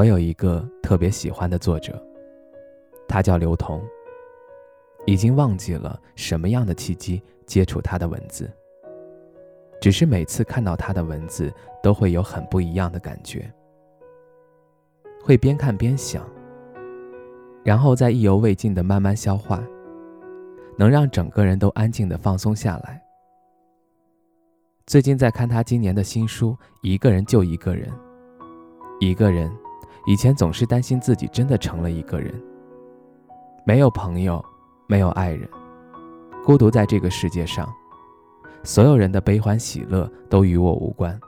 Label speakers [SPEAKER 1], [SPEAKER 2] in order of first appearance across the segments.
[SPEAKER 1] 我有一个特别喜欢的作者，他叫刘同。已经忘记了什么样的契机接触他的文字，只是每次看到他的文字，都会有很不一样的感觉，会边看边想，然后再意犹未尽的慢慢消化，能让整个人都安静的放松下来。最近在看他今年的新书《一个人就一个人》，一个人。以前总是担心自己真的成了一个人，没有朋友，没有爱人，孤独在这个世界上，所有人的悲欢喜乐都与我无关，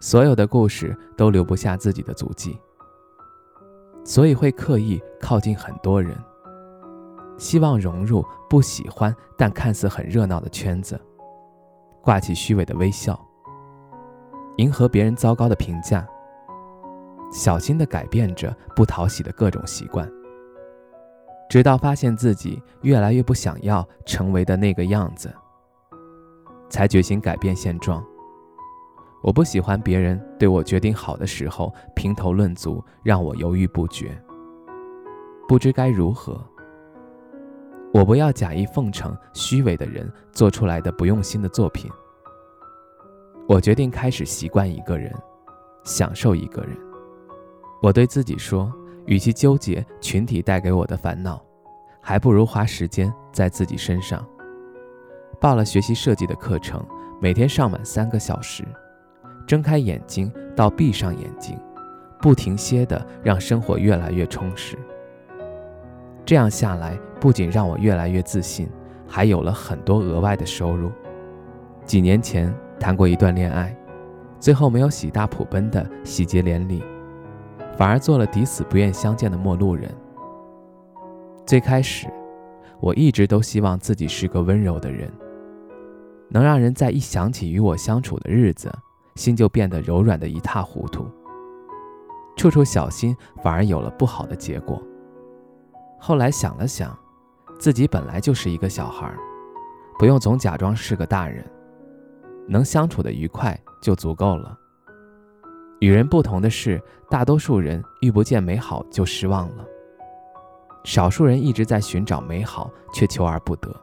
[SPEAKER 1] 所有的故事都留不下自己的足迹，所以会刻意靠近很多人，希望融入不喜欢但看似很热闹的圈子，挂起虚伪的微笑，迎合别人糟糕的评价。小心地改变着不讨喜的各种习惯，直到发现自己越来越不想要成为的那个样子，才决心改变现状。我不喜欢别人对我决定好的时候评头论足，让我犹豫不决，不知该如何。我不要假意奉承虚伪的人做出来的不用心的作品。我决定开始习惯一个人，享受一个人。我对自己说，与其纠结群体带给我的烦恼，还不如花时间在自己身上。报了学习设计的课程，每天上满三个小时，睁开眼睛到闭上眼睛，不停歇的让生活越来越充实。这样下来，不仅让我越来越自信，还有了很多额外的收入。几年前谈过一段恋爱，最后没有喜大普奔的喜结连理。反而做了抵死不愿相见的陌路人。最开始，我一直都希望自己是个温柔的人，能让人在一想起与我相处的日子，心就变得柔软的一塌糊涂。处处小心，反而有了不好的结果。后来想了想，自己本来就是一个小孩，不用总假装是个大人，能相处的愉快就足够了。与人不同的是，大多数人遇不见美好就失望了，少数人一直在寻找美好却求而不得。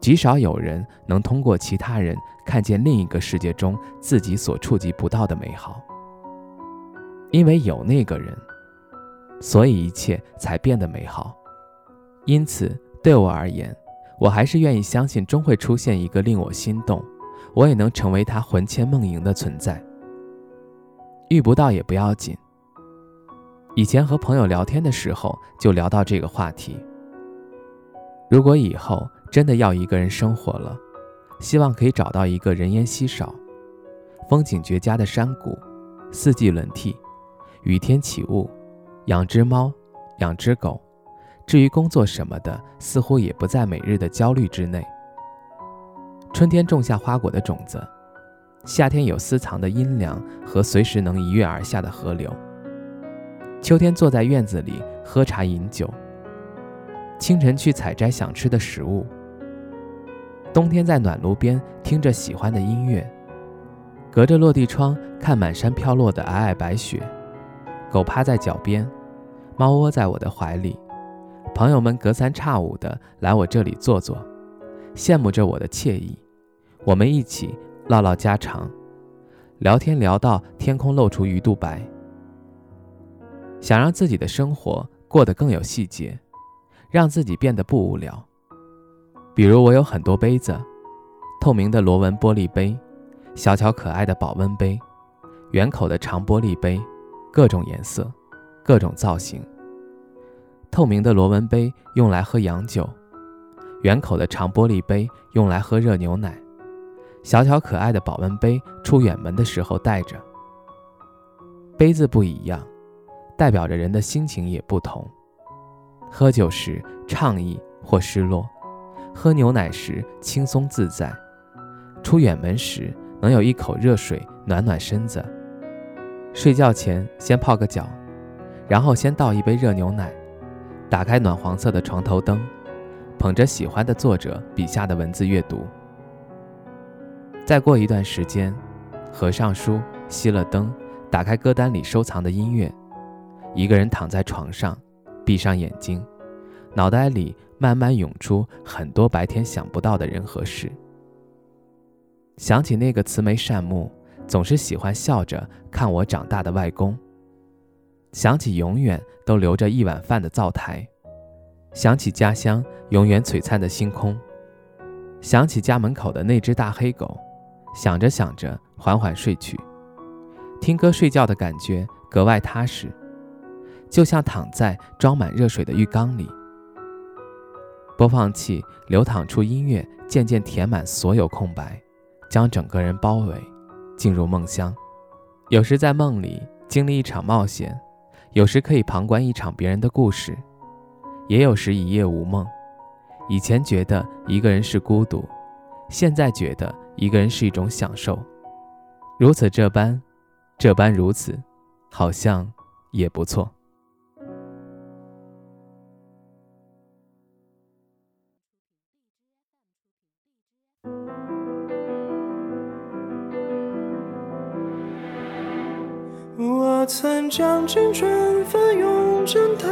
[SPEAKER 1] 极少有人能通过其他人看见另一个世界中自己所触及不到的美好。因为有那个人，所以一切才变得美好。因此，对我而言，我还是愿意相信，终会出现一个令我心动，我也能成为他魂牵梦萦的存在。遇不到也不要紧。以前和朋友聊天的时候，就聊到这个话题。如果以后真的要一个人生活了，希望可以找到一个人烟稀少、风景绝佳的山谷，四季轮替，雨天起雾，养只猫，养只狗。至于工作什么的，似乎也不在每日的焦虑之内。春天种下花果的种子。夏天有私藏的阴凉和随时能一跃而下的河流。秋天坐在院子里喝茶饮酒。清晨去采摘想吃的食物。冬天在暖炉边听着喜欢的音乐。隔着落地窗看满山飘落的皑皑白雪。狗趴在脚边，猫窝在我的怀里。朋友们隔三差五的来我这里坐坐，羡慕着我的惬意。我们一起。唠唠家常，聊天聊到天空露出鱼肚白。想让自己的生活过得更有细节，让自己变得不无聊。比如我有很多杯子，透明的螺纹玻璃杯，小巧可爱的保温杯，圆口的长玻璃杯，各种颜色，各种造型。透明的螺纹杯用来喝洋酒，圆口的长玻璃杯用来喝热牛奶。小巧可爱的保温杯，出远门的时候带着。杯子不一样，代表着人的心情也不同。喝酒时畅意或失落，喝牛奶时轻松自在，出远门时能有一口热水暖暖身子。睡觉前先泡个脚，然后先倒一杯热牛奶，打开暖黄色的床头灯，捧着喜欢的作者笔下的文字阅读。再过一段时间，合上书，熄了灯，打开歌单里收藏的音乐，一个人躺在床上，闭上眼睛，脑袋里慢慢涌出很多白天想不到的人和事。想起那个慈眉善目。总是喜欢笑着看我长大的外公，想起永远都留着一碗饭的灶台，想起家乡永远璀璨的星空，想起家门口的那只大黑狗，想着想着缓缓睡去，听歌睡觉的感觉格外踏实，就像躺在装满热水的浴缸里，播放器流淌出音乐，渐渐填满所有空白，将整个人包围。进入梦乡，有时在梦里经历一场冒险，有时可以旁观一场别人的故事，也有时一夜无梦。以前觉得一个人是孤独，现在觉得一个人是一种享受。如此这般，这般如此，好像也不错。
[SPEAKER 2] 我曾将青春翻涌成她，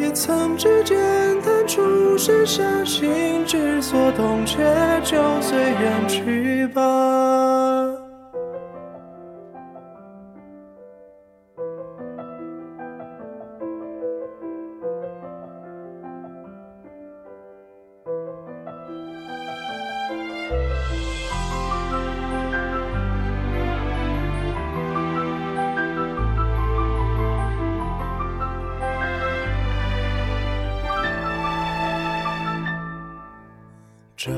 [SPEAKER 2] 也曾指尖弹出盛夏，心之所动，且就随缘去吧。这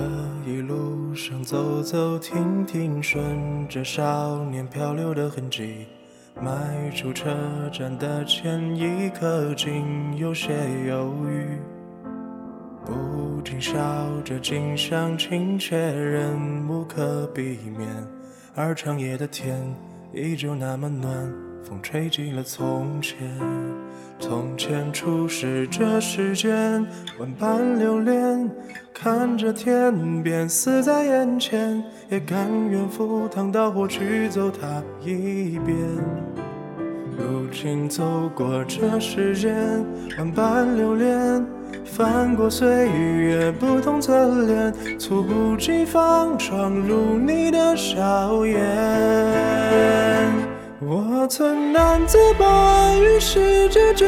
[SPEAKER 2] 一路上走走停停，顺着少年漂流的痕迹，迈出车站的前一刻，竟有些犹豫。不禁笑着，景象亲切，人无可避免，而长夜的天依旧那么暖，风吹起了从前。从前初识这世间，万般留恋，看着天边死在眼前，也甘愿赴汤蹈火去走它一遍。如今走过这世间，万般留恋，翻过岁月不同侧脸，猝不及防闯入你的笑颜。我曾难自拔于世界之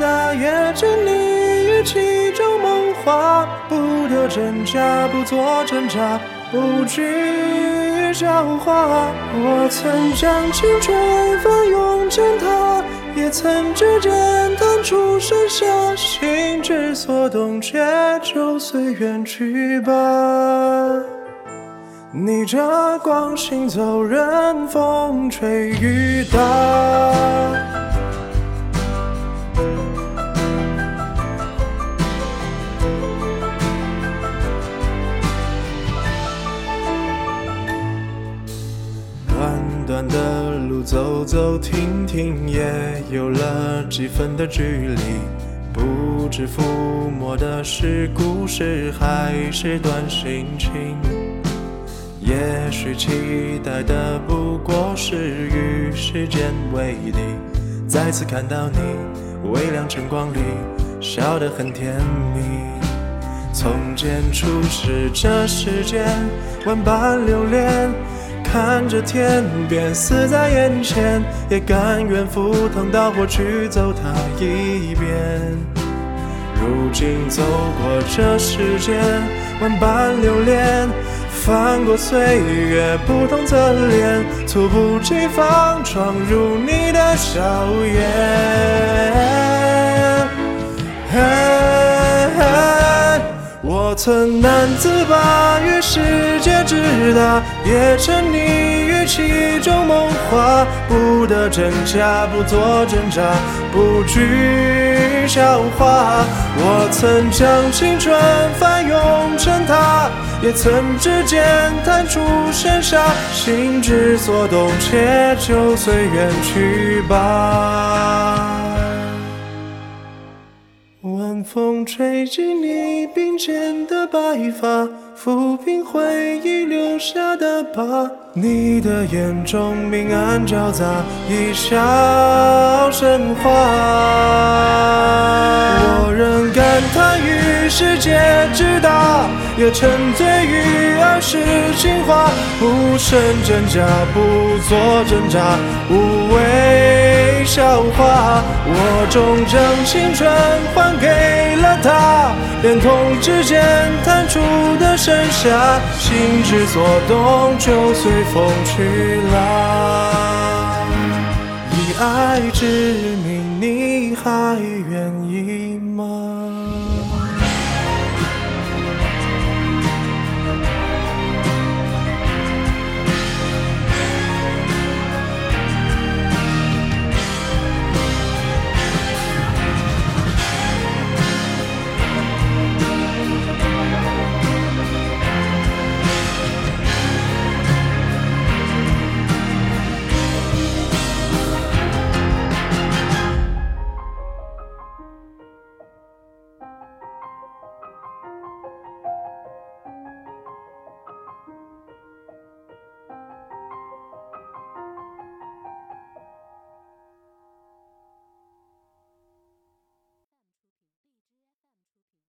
[SPEAKER 2] 大，也沉溺于其中梦话。不得真假，不做挣扎，不惧笑话。我曾将青春翻涌成她，也曾指尖弹出盛夏。心之所动，且就随缘去吧。逆着光行走，任风吹雨打。短短的路，走走停停，也有了几分的距离。不知抚摸的是故事，还是段心情。也许期待的不过是与时间为敌，再次看到你微亮晨光里笑得很甜蜜。从前初识这世间万般留恋，看着天边死在眼前，也甘愿赴汤蹈火去走它一遍。如今走过这世间万般留恋。翻过岁月不同侧脸，猝不及防闯入你的笑颜。我曾难自拔于世界之大，也沉溺于其中梦话。不得真假，不做挣扎，不惧笑话。我曾将青春翻涌成塔，也曾指尖弹出盛夏。心之所动，且就随缘去吧。晚风吹进你鬓间的白发，抚平回忆留下的疤。你的眼中明暗交杂，一笑生花。我仍感叹于世界之大，也沉醉于儿时情话。不胜真假，不做挣扎，无谓笑话。我终将青春还给了他，连同指尖弹出的盛夏，心之所动，就随风去了。以爱之名，你还愿意？